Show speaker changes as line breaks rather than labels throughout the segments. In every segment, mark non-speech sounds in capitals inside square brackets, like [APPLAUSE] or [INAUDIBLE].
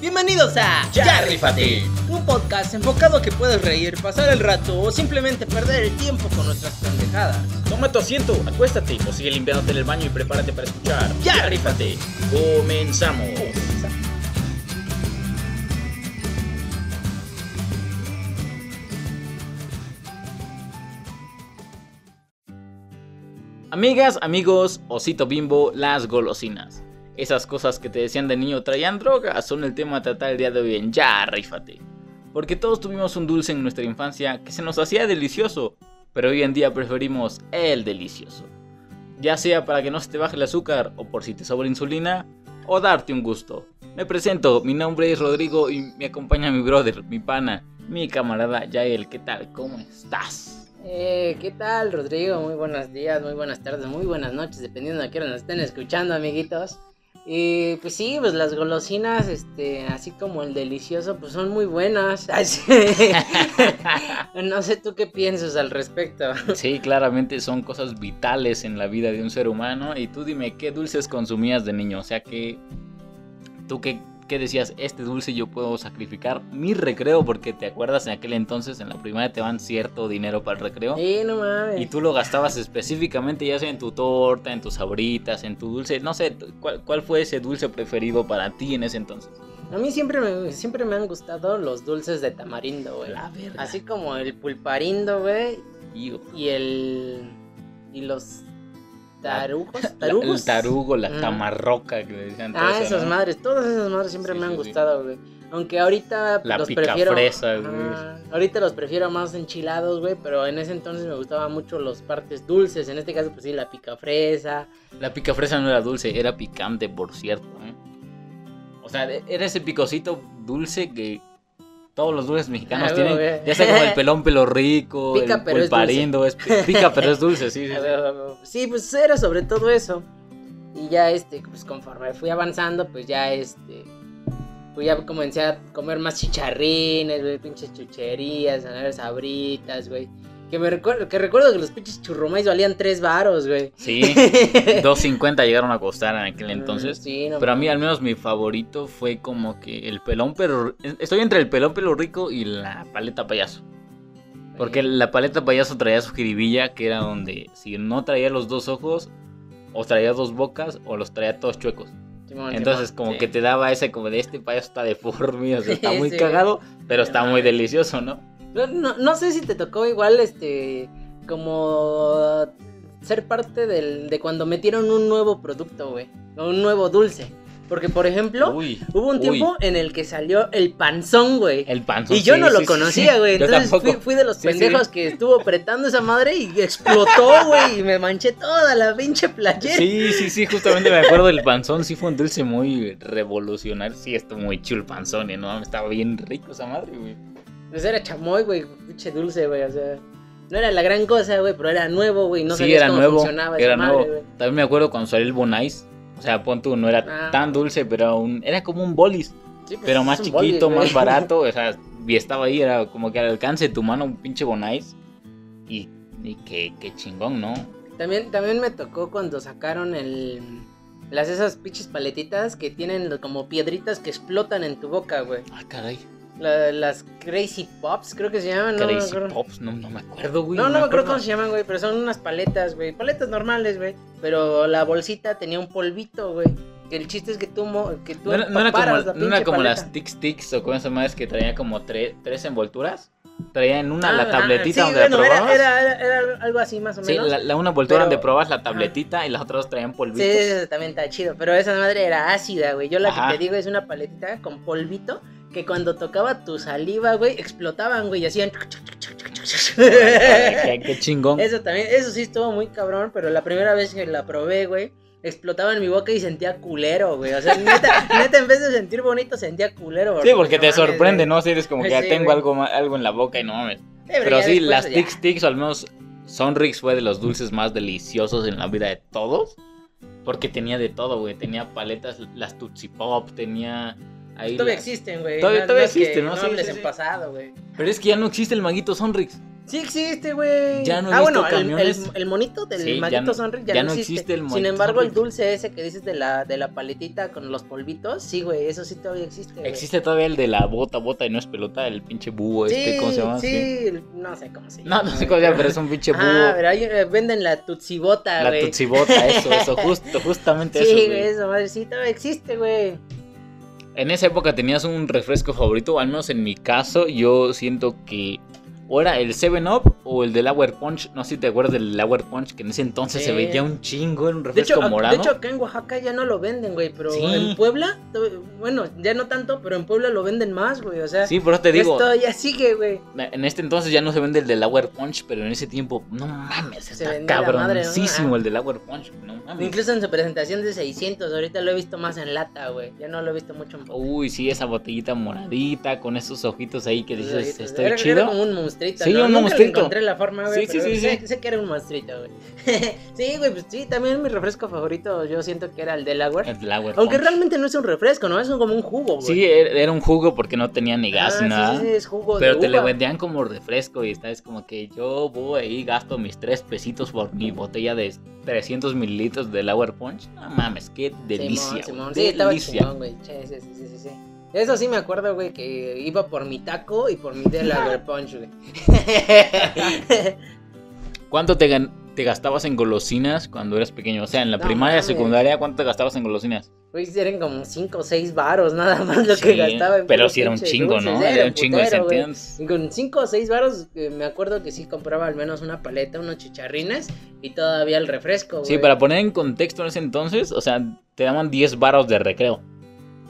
Bienvenidos a
Ya Rífate.
un podcast enfocado a que puedas reír, pasar el rato o simplemente perder el tiempo con nuestras pendejadas.
Toma tu asiento, acuéstate o sigue limpiándote en el baño y prepárate para escuchar.
Ya
Rífate. Comenzamos. Amigas, amigos, osito bimbo, las golosinas. Esas cosas que te decían de niño traían droga son el tema a tratar el día de hoy en Ya Rífate. Porque todos tuvimos un dulce en nuestra infancia que se nos hacía delicioso, pero hoy en día preferimos el delicioso. Ya sea para que no se te baje el azúcar o por si te sobra insulina, o darte un gusto. Me presento, mi nombre es Rodrigo y me acompaña mi brother, mi pana, mi camarada Yael. ¿Qué tal? ¿Cómo estás?
Eh, ¿qué tal, Rodrigo? Muy buenos días, muy buenas tardes, muy buenas noches, dependiendo de qué hora nos estén escuchando, amiguitos. Y pues sí, pues las golosinas, este, así como el delicioso, pues son muy buenas. [LAUGHS] No sé tú qué piensas al respecto.
Sí, claramente son cosas vitales en la vida de un ser humano. Y tú dime, ¿qué dulces consumías de niño? O sea, que tú qué, qué decías, este dulce yo puedo sacrificar mi recreo, porque te acuerdas en aquel entonces en la primaria te van cierto dinero para el recreo.
Sí, no mames.
Y tú lo gastabas específicamente ya sea en tu torta, en tus sabritas, en tu dulce. No sé, ¿cuál, cuál fue ese dulce preferido para ti en ese entonces?
A mí siempre me, siempre me han gustado los dulces de tamarindo, güey.
La verga.
Así como el pulparindo, güey, y el... y los tarugos, [LAUGHS]
La-
tarugos.
el tarugo, la
Mm.
tamarroca que le decían.
Ah,
eso,
esas
¿no?
madres, todas esas madres siempre
Sí,
me han gustado, güey. Aunque ahorita
La
los prefiero.
fresa, güey.
Ajá, ahorita los prefiero más enchilados, güey. Pero en ese entonces me gustaban mucho los partes dulces. En este caso, pues sí, la pica fresa.
La pica fresa no era dulce, era picante, por cierto. ¿eh? O sea, de- era ese picocito dulce que todos los dulces mexicanos
Ah,
tienen. Ya sea como el [LAUGHS] pelón pelo rico,
Pica,
el
pero es
pulparindo, es pi- [LAUGHS] pica pero es dulce, sí, sí, sí.
Sí, pues era sobre todo eso. Y ya, este, pues conforme fui avanzando, pues ya, este. Pues ya comencé a comer más chicharrines, güey, pinches chucherías, a ver, sabritas, güey. Que me recuerdo, que recuerdo que los pinches churrumais valían tres varos, güey.
Sí, [LAUGHS] 2.50 llegaron a costar en aquel entonces.
Sí, no
Pero a mí al menos mi favorito fue como que el pelón pero estoy entre el pelón pelo rico y la paleta payaso. Porque la paleta payaso traía su jiribilla que era donde si no traía los dos ojos o traía dos bocas o los traía todos chuecos.
Simón,
Entonces
Simón,
como
sí.
que te daba ese como de este payaso está deforme, o sea, está [LAUGHS] muy
sí.
cagado, pero está muy delicioso, ¿no?
No, no, no sé si te tocó igual, este, como ser parte del, de cuando metieron un nuevo producto, güey, o un nuevo dulce. Porque, por ejemplo,
Uy,
hubo un
uy.
tiempo en el que salió el panzón, güey.
el panzón.
Y yo
sí,
no lo
sí,
conocía, güey. Entonces fui, de los pendejos que estuvo apretando esa madre y explotó, güey. Y me manché toda la pinche playera.
Sí, sí, sí, justamente me acuerdo del panzón, sí fue un dulce muy revolucionario, sí, estuvo muy chulo el panzón, y no, estaba bien rico esa madre, güey.
Pues era chamoy, güey. Pinche dulce, güey. O sea, no era la gran cosa, güey, pero era nuevo, güey. No
sí,
sabías
era
cómo
nuevo,
funcionaba
era
esa
nuevo. También me acuerdo cuando salió el Bonais, o sea, pon tú, no era
Ah.
tan dulce, pero un, era como un bolis,
Sí, pues,
pero más chiquito,
bolis,
más [LAUGHS] barato, o sea, y estaba ahí, era como que al alcance de tu mano un pinche Bonais, y, y qué, qué chingón, ¿no?
También, también me tocó cuando sacaron el. Las esas pinches paletitas que tienen como piedritas que explotan en tu boca, güey.
Ah, caray,
La- las Crazy Pops, creo que se llaman, ¿no?
Crazy
acuerdo.
Pops, no, no me acuerdo, güey.
No, no me acuerdo cómo se llaman, güey, pero son unas paletas, güey. Paletas normales, güey. Pero la bolsita tenía un polvito, güey. El chiste es que tú, que tú
No no era como,
la
no era como
paleta.
las Tic Tics o cosas más que traía como tre- tres envolturas. Traía en una
Ah,
la
ah,
tabletita
sí,
donde
bueno,
la probabas.
era, era, era algo así más o
sí,
menos.
la, la una envoltura
Pero-
donde probabas la tabletita y las otras dos traían polvitos.
Sí, eso también está chido. Pero esa madre era ácida, güey. Yo la
Ajá.
que te digo es una paletita con polvito que cuando tocaba tu saliva, güey, explotaban, güey, y hacían.
qué, qué chingón.
Eso también, eso sí estuvo muy cabrón, pero la primera vez que la probé, güey, explotaba en mi boca y sentía culero, güey. O sea, neta, [LAUGHS] neta, en vez de sentir bonito, sentía culero.
Sí, porque
no
te
mames,
sorprende,
güey.
¿no? Si eres como que ya tengo
güey.
algo, algo en la boca y no mames.
Sí,
Pero sí, las
ya-
Tic Tics, o al menos Sonrix fue de los dulces más deliciosos en la vida de todos. Porque tenía de todo, güey. Tenía paletas, las Tootsie Pop, tenía ahí.
Todavía
las-
existen, güey.
Todavía- todavía existen, ¿no?
No
Sí,
hables
sí,
en
sí.
pasado, güey.
Pero es que ya no existe el maguito Sonrix.
Sí existe, güey.
Ya no
ah, bueno, el-
camiones.
El, el monito del
Sí, ya
maguito
no-
Sonrix ya,
ya
no existe.
existe el
Sin embargo, el dulce ese que dices de la, de la paletita con los polvitos, sí, güey, eso sí todavía existe.
Existe todavía el de la bota, bota y no es pelota, el pinche búho este, ¿cómo se llama?
Sí,
Sí.
no sé cómo se llama.
No, no sé cómo se llama, pero es un pinche búho.
Ah, pero ahí eh, venden la tutsibota,
la
güey.
tutsibota, eso, eso, [LAUGHS] justo, justamente
Sí,
eso,
güey,
güey.
eso, madre, sí, todavía existe, güey.
En esa época tenías un refresco favorito, al menos en mi caso, yo siento que o era el 7-Up o el del Hour Punch. No sé si te acuerdas del Hour Punch, que en ese entonces se veía un chingo, era un
De
refresco
hecho, ac-
morado.
de hecho, acá en Oaxaca ya no lo venden, güey, pero
Sí.
en Puebla, bueno, ya no tanto, pero en Puebla lo venden más, güey, o sea,
sí, por eso te digo,
esto ya sigue, güey.
en este entonces ya no se vende el del Hour Punch, pero en ese tiempo, no mames,
Se
está
madre, ¿no?
cabroncísimo
Ajá.
el del Hour Punch, no mames.
Incluso en su presentación de 600, ahorita lo he visto más en lata, güey, ya no lo he visto mucho en
Uy, sí, esa botellita moradita, con esos ojitos ahí que dices, estoy
era,
chido.
Era como un monstruito.
Sí,
¿no?
un
Nunca le
monstruito.
encontré la forma, güey.
Sí, sí, sí,
sé,
sí.
sé que era un monstruito, güey. [LAUGHS] sí, güey, pues sí, también mi refresco favorito yo siento que era el Delaware.
El del Hour
Aunque
Punch.
realmente no es un refresco, ¿no? Es como un jugo, güey.
Sí, era era un jugo porque no tenía ni gas
Ah,
ni nada.
Sí, sí, es jugo
Pero
de
te
uva.
vendían como refresco y está es como que yo voy ahí gasto mis tres pesitos por mi botella de 300 mililitros del Hour Punch. No mames, qué delicia.
Simón, Simón. Sí, estaba chingón, güey. Sí, sí, sí, sí, sí. Eso sí me acuerdo, güey, que iba por mi taco y por mi Delaware Punch, güey. [LAUGHS]
¿Cuánto te, gastabas en golosinas cuando eras pequeño? O sea, en la
No
primaria,
mames.
secundaria, ¿cuánto te gastabas en golosinas?
Güey, eran como 5 o 6 varos nada más lo que gastaba en
pero sí era un chingo,
dulces.
¿no?
Era
Era un chingo de.
Y Con 5 o 6 varos eh, me acuerdo que sí compraba al menos una paleta, unos chicharrines y todavía el refresco, güey.
Sí, para poner en contexto en ese entonces, o sea, te daban 10 baros de recreo.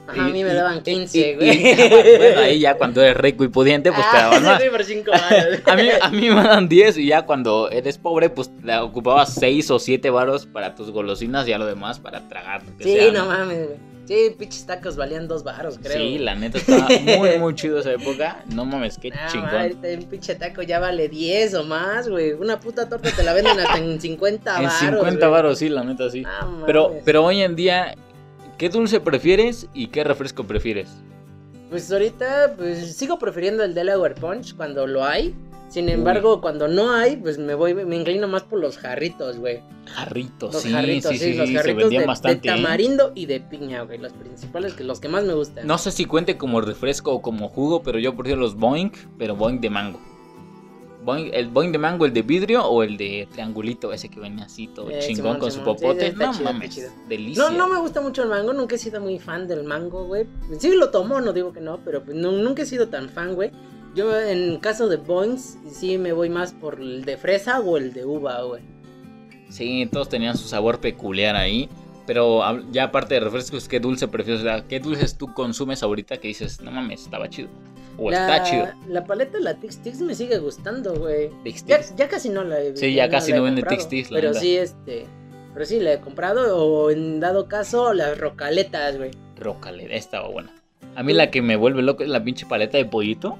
Ajá, a mí me daban
y-
15,
y-
güey. [LAUGHS]
bueno, ahí ya cuando eres rico y pudiente, pues te
Ah,
daban [LAUGHS]
ese
más.
güey por 5 varos. [LAUGHS]
A mí, a mí me dan 10 y ya cuando eres pobre, pues le ocupabas 6 o 7 varos para tus golosinas y ya lo demás para tragar. que
Sí,
sea,
no mames, güey. Sí, pinches tacos valían 2 varos, creo.
Sí, la neta estaba muy, muy chido esa época. No mames, qué chingón.
madre, un pinche taco ya vale 10 o más, güey. Una puta torta te la venden hasta en 50
en
varos.
50
güey.
varos, sí, la neta sí. Pero, pero hoy en día, ¿qué dulce prefieres y qué refresco prefieres?
Pues ahorita, pues sigo prefiriendo el Delaware Punch cuando lo hay. Sin embargo, cuando no hay, pues me voy, me inclino más por los jarritos, güey.
Jarritos,
Los
sí,
jarritos,
sí,
sí,
sí,
los
se
jarritos
vendían
de,
bastante.
de
¿eh?
tamarindo y de piña, güey. Los principales, que los que más me gustan.
No sé si cuente como refresco o como jugo, pero yo prefiero los Boeing, pero Boeing de mango. Boing- el Boeing de mango, el de vidrio o el de triangulito, ese que venía así todo
Eh,
chingón
Simón,
con
Simón.
su popote.
Sí,
no
chido,
mames, delicia.
No, no me gusta mucho el mango, nunca he sido muy fan del mango, güey. Sí lo tomo, no digo que no, pero pues no- nunca he sido tan fan, güey. Yo en caso de Boings, sí me voy más por el de fresa o el de uva, güey.
Sí, todos tenían su sabor peculiar ahí. Pero ya aparte de refrescos, ¿qué dulce prefieres? ¿Qué dulces tú consumes ahorita que dices, no mames, estaba chido? O
la,
está chido.
La paleta, la Tix Tix me sigue gustando, güey.
Tix
Ya,
Tix.
ya casi no la he
Sí, ya casi
la
no vende Tix Tix, la
Pero sí, este. Pero sí, la he comprado. O en dado caso, las rocaletas, güey.
Rócale, estaba buena. A mí la que me vuelve loco es la pinche paleta de pollito.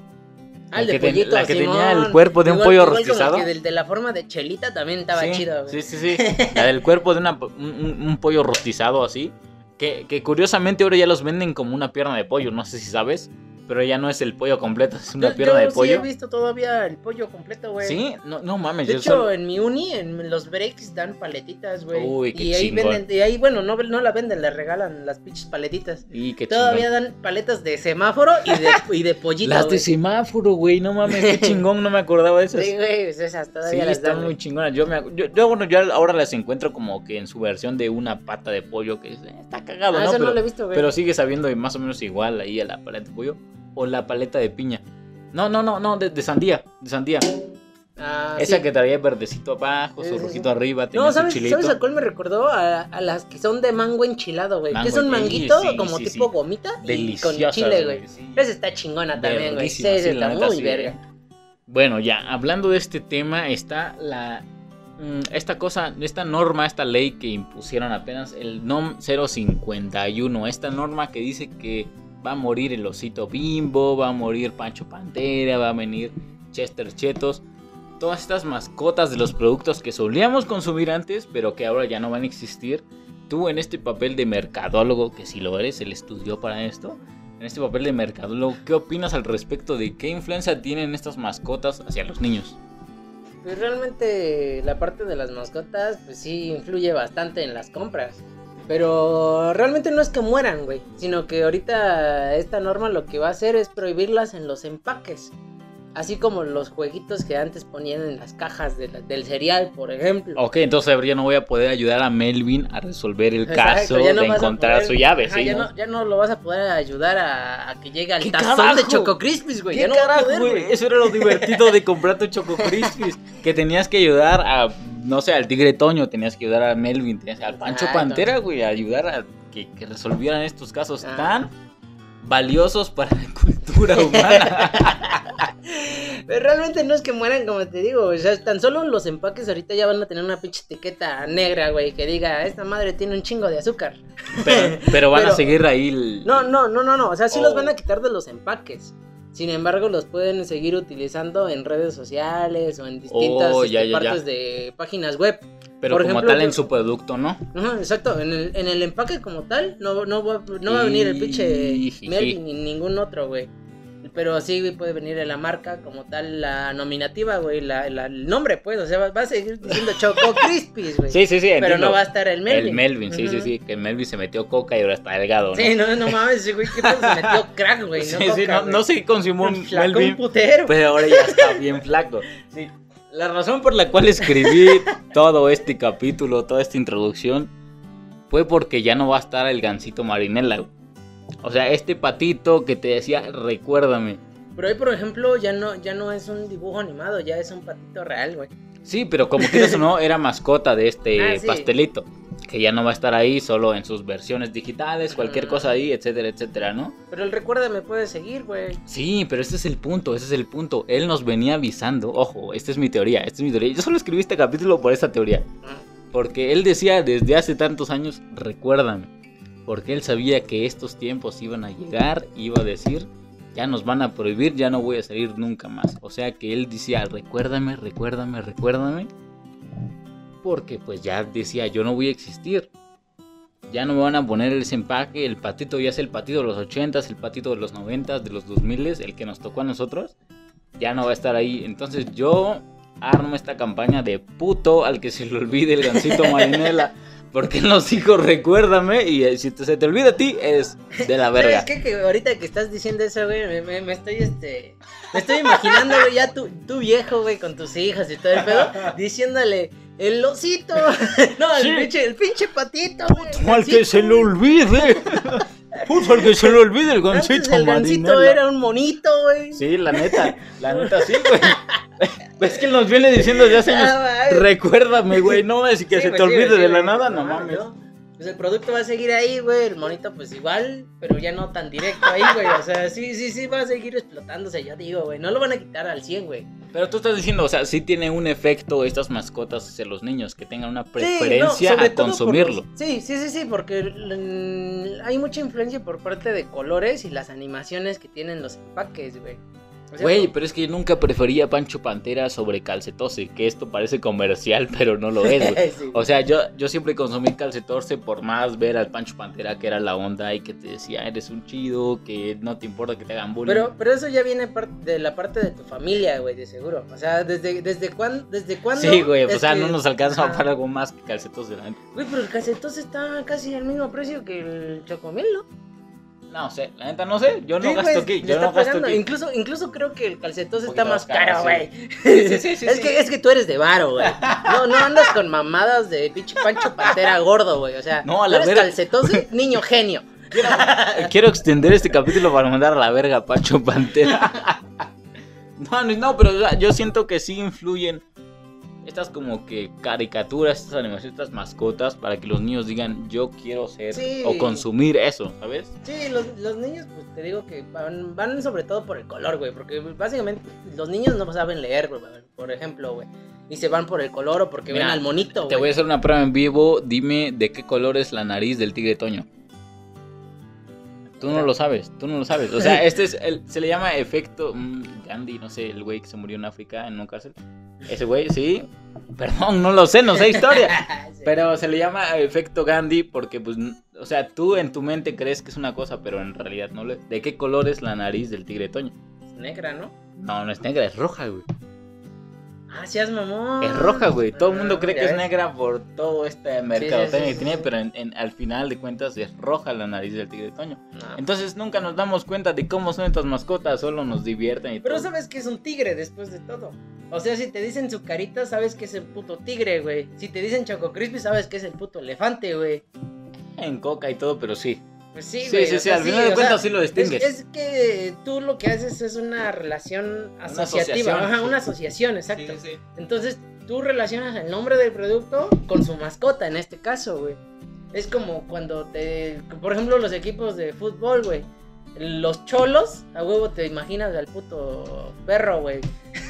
Ah, el
La
de
ten-
pollito,
la que tenía el cuerpo de un pollo rostizado.
que del de la forma de chelita también estaba
sí,
chido, güey.
Sí, sí, sí. La del cuerpo de una- un, un- un pollo rostizado así. Que, que curiosamente ahora ya los venden como una pierna de pollo. No sé si sabes. Pero ya no es el pollo completo, es una
Yo-
pierna
yo
de
sí
pollo.
he visto todavía el pollo completo, güey.
Sí, no, no mames.
De
yo
hecho,
solo-
en mi uni, en los breaks dan paletitas, güey.
Uy, qué
y ahí
chingón.
venden, y ahí, bueno, no, no la venden, le regalan las pinches paletitas.
Y qué
Todavía
chingón.
dan paletas de semáforo y de, y de pollito.
Las de semáforo, güey. No mames, qué [LAUGHS] chingón. No me acordaba de esas.
Sí, güey, esas
Sí,
todavía las
están
dan.
muy chingonas. Yo, me, yo, yo, bueno, yo ahora las encuentro como que en su versión de una pata de pollo que eh, está cagado,
Ah,
¿no?
eso
Pero,
no lo he visto, güey.
pero sigue sabiendo más o menos igual ahí a la paleta de pollo o la paleta de piña. No, no, no, no, de, de sandía, de sandía.
Ah,
Esa
sí.
que traía verdecito abajo, su rojito arriba, tenía
No,
su
¿sabes,
chilito.
¿sabes a cuál me recordó? A, a las que son de mango enchilado, güey. Que es un manguito
sí,
como
sí,
tipo gomita y con chile, güey. Esa está chingona también, güey. Sí, está muy verga.
Bueno, ya, hablando de este tema, está la. mm, Esta cosa, esta norma, esta ley que impusieron apenas, el NOM 051. Esta norma que dice que va a morir el osito bimbo, va a morir Pancho Pantera, va a venir Chester Chetos. Todas estas mascotas de los productos que solíamos consumir antes, pero que ahora ya no van a existir. Tú en este papel de mercadólogo, que si lo eres, él estudió para esto, en este papel de mercadólogo, ¿qué opinas al respecto de qué influencia tienen estas mascotas hacia los niños?
pues realmente la parte de las mascotas, pues sí influye bastante en las compras. Pero realmente no es que mueran, güey. Sino que ahorita esta norma lo que va a hacer es prohibirlas en los empaques. Así como los jueguitos que antes ponían en las cajas de la- del cereal, por ejemplo.
Ok, entonces ya no voy a poder ayudar a Melvin a resolver el
Exacto,
caso
no
de encontrar
poder-
su llave,
Ajá,
¿sí?
ya,
no?
no, ya no lo vas a poder ayudar a, a que llegue al
¿Qué
tazón
carajo?
de Choco Crispies, güey.
¿Qué
Ya no
carajo,
poder,
güey? Eso era lo divertido de comprar tu Choco Crispies. que tenías que ayudar a, no sé, al Tigre Toño, tenías que ayudar a Melvin, tenías al Pancho. Pantera, güey, a ayudar a que, que resolvieran estos casos
Ah.
tan valiosos para la cultura humana. [LAUGHS]
Pero realmente no es que mueran, como te digo. O sea, tan solo los empaques ahorita ya van a tener una pinche etiqueta negra, güey, que diga, esta madre tiene un chingo de azúcar.
pero, pero [LAUGHS] van a seguir ahí el...
No, no, no, no, no. O sea, sí los
Oh.
van a quitar de los empaques. Sin embargo, los pueden seguir utilizando en redes sociales o en distintas
Oh,
este,
ya, ya, ya.
partes de páginas web.
pero
por
como
ejemplo,
tal en su producto, ¿no?
Ajá, exacto, en el, en el empaque como tal, no, no, va, no va a venir el pinche. Melvin ni ningún otro, güey. Pero sí güey, puede venir en la marca como tal, la nominativa, güey, la, la- el nombre, pues, o sea, va, va a seguir diciendo Choco [LAUGHS] Crispies, güey.
Sí, sí, sí,
pero
entiendo.
no va a estar el Melvin.
El Melvin, sí, sí, sí, que el Melvin se metió coca y ahora está delgado, ¿no?
Sí, no, no mames, güey, ¿qué pedo se metió crack, güey?
Sí,
no,
sí,
coca,
no, no sé qué consumió un
Flacó un
Melvin,
putero.
pero ahora ya está bien flaco. [LAUGHS] Sí. La razón por la cual escribí todo este capítulo, toda esta introducción, fue porque ya no va a estar el gancito marinela. güey. O sea, este patito que te decía, recuérdame.
Pero hoy, por ejemplo, ya no, ya no es un dibujo animado, ya es un patito real, güey.
Sí, pero como quieras o no, era mascota de este [LAUGHS]
Ah, sí.
pastelito. Que ya no va a estar ahí, solo en sus versiones digitales, cualquier
Mm.
cosa ahí, etcétera, etcétera, ¿no?
Pero el recuerda me puede seguir, güey.
Sí, pero ese es el punto, ese es el punto. Él nos venía avisando, ojo, esta es mi teoría, esta es mi teoría. Yo solo escribí este capítulo por esta teoría. Porque él decía desde hace tantos años, recuérdame. Porque él sabía que estos tiempos iban a llegar, iba a decir, ya nos van a prohibir, ya no voy a salir nunca más. O sea que él decía, recuérdame, recuérdame, recuérdame. Porque pues ya decía, yo no voy a existir. Ya no me van a poner ese empaque, el patito ya es el patito de los 80s, el patito de los 90s, de los 2000s, el que nos tocó a nosotros. Ya no va a estar ahí. Entonces yo armo esta campaña de puto al que se le olvide el gancito [LAUGHS] marinela. Porque él nos dijo, recuérdame, y eh, si te- se te olvida a ti, es de la verga.
¿Sabes qué? Que ahorita que estás diciendo eso, güey, me, me- me estoy, este... Me estoy imaginando, güey, ya tu, tu viejo, güey, con tus hijas y todo el pedo, diciéndole, el osito, [LAUGHS] no, el,
Sí.
pinche, el pinche patito, güey, el
Puto al que se le
güey.
olvide. [LAUGHS] Puto al que se le olvide el
Antes
gancito
el
marinela.
era un monito, güey.
Sí, la neta, la neta sí, güey. Es que él nos viene diciendo desde hace años,
Ah, güey.
recuérdame, güey, no es que
Sí,
se te
sí,
olvide de
sí,
la nada, no mames.
¿no? Pues el producto va a seguir ahí, güey, el monito pues igual, pero ya no tan directo ahí, güey, o sea, sí, sí, sí va a seguir explotándose, yo digo, güey, no lo van a quitar al 100, güey.
Pero tú estás diciendo, o sea, sí tiene un efecto estas mascotas hacia los niños, que tengan una
Sí, no,
preferencia a consumirlo.
los- sí, sí, sí, sí, porque hay mucha influencia por parte de colores y las animaciones que tienen los empaques, güey. O
Güey, pero es que nunca prefería Pancho Pantera sobre Calcetorce, que esto parece comercial, pero no lo es, güey. [LAUGHS]
Sí.
O sea, yo, yo siempre consumí Calcetorce por más ver al Pancho Pantera que era la onda y que te decía, eres un chido, que no te importa que te hagan bullying.
Pero, pero eso ya viene de la parte de tu familia, güey, de seguro. O sea, ¿desde, desde, cuándo, desde cuándo?
Sí, güey, o
es
sea,
que-
no nos alcanza
Ajá.
para algo más que la neta.
Güey, pero el calcetos está casi al mismo precio que el chocomil, ¿no?
No sé, la neta no sé, yo no
Sí,
gasto
güey,
aquí,
le
yo no gasto.
Incluso, incluso creo que el calcetos
Un
está más
caro,
güey.
Sí, sí, sí, [LAUGHS]
es, que, es que tú eres de varo, güey. No, no andas con mamadas de pinche Pancho Pantera gordo, güey. O sea,
No, a
tú
la
eres
verga.
calcetose, niño genio.
Quiero, [LAUGHS] quiero extender este capítulo para mandar a la verga a Pacho Pantera. [LAUGHS] No, no, pero yo siento que sí influyen estas como que caricaturas, estas animaciones, estas mascotas para que los niños digan yo quiero ser
Sí.
o consumir eso, ¿sabes?
Sí, los, los niños, pues te digo que van, van sobre todo por el color, güey. Porque básicamente los niños no saben leer, güey. Por ejemplo, güey. Y se van por el color o porque
Mira,
ven al monito,
Te voy a
güey.
hacer una prueba en vivo, dime de qué color es la nariz del tigre Toño. Tú no lo sabes, tú no lo sabes. O sea, [LAUGHS] este es el, se le llama efecto mm, Gandhi, no sé, el güey que se murió en África en una cárcel. Ese güey, sí. Perdón, no lo sé, no sé historia. [LAUGHS]
Sí.
Pero se le llama efecto Gandhi porque, pues, o sea, tú en tu mente crees que es una cosa, pero en realidad no lo es. ¿De qué color es la nariz del tigre Toño?
Es negra, ¿no?
No, no es negra, es roja, güey.
Ah, seas mamón.
Es roja, güey. Todo el mundo
Ah,
cree que es negra por todo este mercadotecnia
sí,
que tiene,
sí.
pero en, en- al final de cuentas es roja la nariz del tigre de Toño.
No.
Entonces nunca nos damos cuenta de cómo son estas mascotas, solo nos divierten y
Pero
todo.
sabes que es un tigre después de todo. O sea, si te dicen su carita, sabes que es el puto tigre, güey. Si te dicen Choco Crispy, sabes que es el puto elefante, güey.
En coca y todo, pero sí.
Pues sí,
Sí,
güey.
sí, sí,
sea,
al final de cuentas
sea,
sí lo distingues.
Es, es que tú lo que haces es una relación asociativa.
asociación,
Ajá,
sí.
una asociación, exacto.
Sí, sí.
Entonces, tú relacionas el nombre del producto con su mascota, en este caso, güey. Es como cuando te. Por ejemplo, los equipos de fútbol, güey. Los cholos, a huevo te imaginas al puto perro, güey.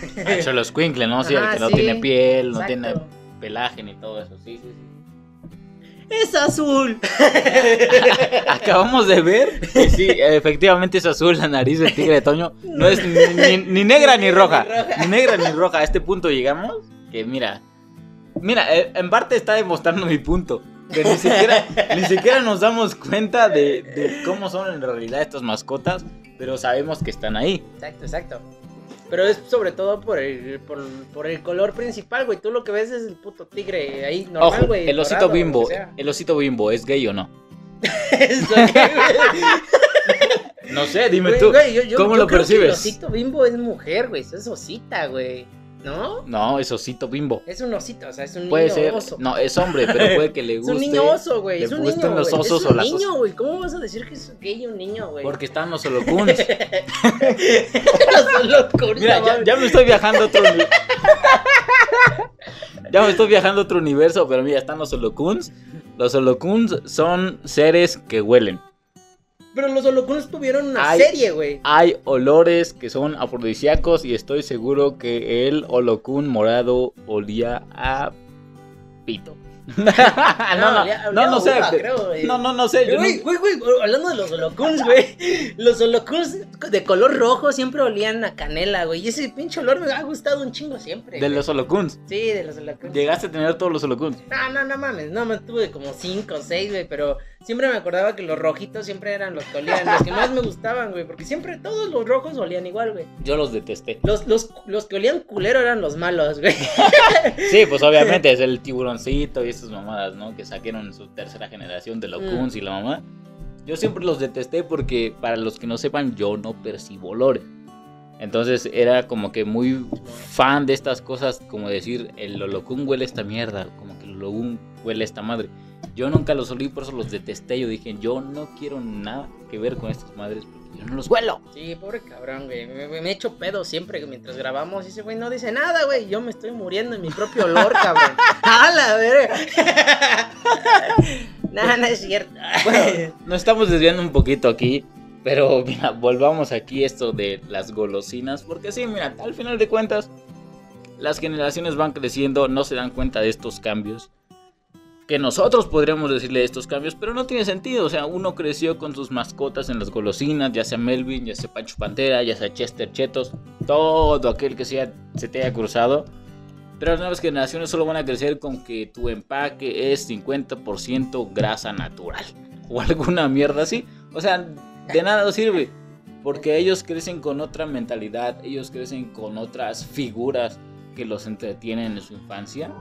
[LAUGHS]
Ah, Solo Squinkle, ¿no? Sí, el
Ajá,
que no
sí,
tiene piel, no
exacto.
tiene pelaje ni todo eso. Sí, sí, sí.
¡Es azul! [LAUGHS]
Acabamos de ver. Sí, efectivamente es azul la nariz del tigre de Toño. No es ni, ni- ni negra ni roja.
Ni roja.
Ni negra ni roja. A este punto llegamos. Que mira. Mira, eh, en parte está demostrando mi punto. Que ni siquiera, [LAUGHS] ni siquiera nos damos cuenta de, de cómo son en realidad estas mascotas. Pero sabemos que están ahí.
Exacto, exacto. Pero es sobre todo por el, por, por el color principal, güey. Tú lo que ves es el puto tigre ahí normal,
Ojo,
güey.
el osito
dorado,
bimbo. El osito bimbo, ¿es gay o no? [LAUGHS] No sé, dime
Güey,
tú.
güey, yo- yo-
¿Cómo
yo
lo
creo que
percibes?
el osito bimbo es mujer, güey. Eso es osita, güey. ¿No?
No, es osito bimbo.
Es un osito, o sea, es un
Puede
niño
ser.
oso.
No, es hombre, pero puede que le [LAUGHS]
es
guste.
un niño oso, güey.
le
Es un niño.
los osos
es
o
un
las
niño, güey. ¿Cómo vas a decir que es gay un niño, güey?
Porque están los holocuns.
Son [LAUGHS] locura,
Mira, ya, me estoy viajando a otro Ya me estoy viajando a otro universo, pero mira, están los holocuns. Los holocuns son seres que huelen.
Pero los holocuns tuvieron una serie, güey.
Hay olores que son afrodisíacos y estoy seguro que el holocun morado olía a pito. No, no, no, sé.
uva, creo, güey.
No, no, no sé.
Güey, güey, güey, hablando de los holocuns, güey. [LAUGHS] Los holocuns de color rojo siempre olían a canela, güey. Y ese pinche olor me ha gustado un chingo siempre.
De
güey.
los holocuns.
Sí, de los holocuns.
Llegaste a tener todos los holocuns.
No, no, no mames. No, me tuve como cinco o seis, güey. Pero siempre me acordaba que los rojitos siempre eran los que olían. Los que más me gustaban, güey. Porque siempre todos los rojos olían igual, güey.
Yo los detesté.
Los, los, los que olían culero eran los malos, güey. [LAUGHS]
Sí, pues obviamente [LAUGHS] es el tiburoncito y esas mamadas, ¿no? Que saquaron en su tercera generación de Locuns
Mm.
y la mamá. Yo siempre los detesté porque, para los que no sepan, yo no percibo olores. Entonces era como que muy fan de estas cosas, como decir, el Holocún huele esta mierda, como que el Holocún huele esta madre. Yo nunca los olí, por eso los detesté. Yo dije, yo no quiero nada que ver con estas madres yo no los huelo.
Sí, pobre cabrón, güey. Me, me, me echo pedo siempre mientras grabamos. Y ese güey no dice nada, güey. Yo me estoy muriendo en mi propio olor, cabrón. [LAUGHS] ¡A la verga! [LAUGHS] no, no es cierto.
Bueno, [LAUGHS] nos estamos desviando un poquito aquí, pero mira, volvamos aquí esto de las golosinas, porque sí, mira, al final de cuentas, las generaciones van creciendo, no se dan cuenta de estos cambios. Que nosotros podríamos decirle de estos cambios, pero no tiene sentido. O sea, uno creció con sus mascotas en las golosinas, ya sea Melvin, ya sea Pancho Pantera, ya sea Chester Chetos, todo aquel que sea, se te haya cruzado. Pero las nuevas generaciones solo van a crecer con que tu empaque es 50% grasa natural. [LAUGHS] O alguna mierda así. O sea, de nada sirve. Porque ellos crecen con otra mentalidad. Ellos crecen con otras figuras que los entretienen en su infancia.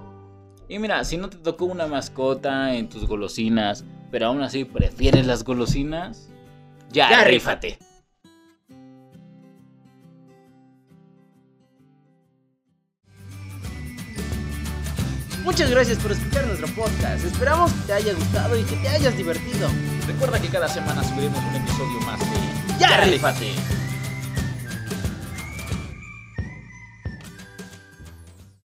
Y mira, si no te tocó una mascota en tus golosinas, pero aún así prefieres las golosinas, ya,
Ya
rífate.
Muchas gracias por escuchar nuestro podcast. Esperamos que te haya gustado y que te hayas divertido.
Recuerda que cada semana subiremos un episodio más de
Ya
rífate.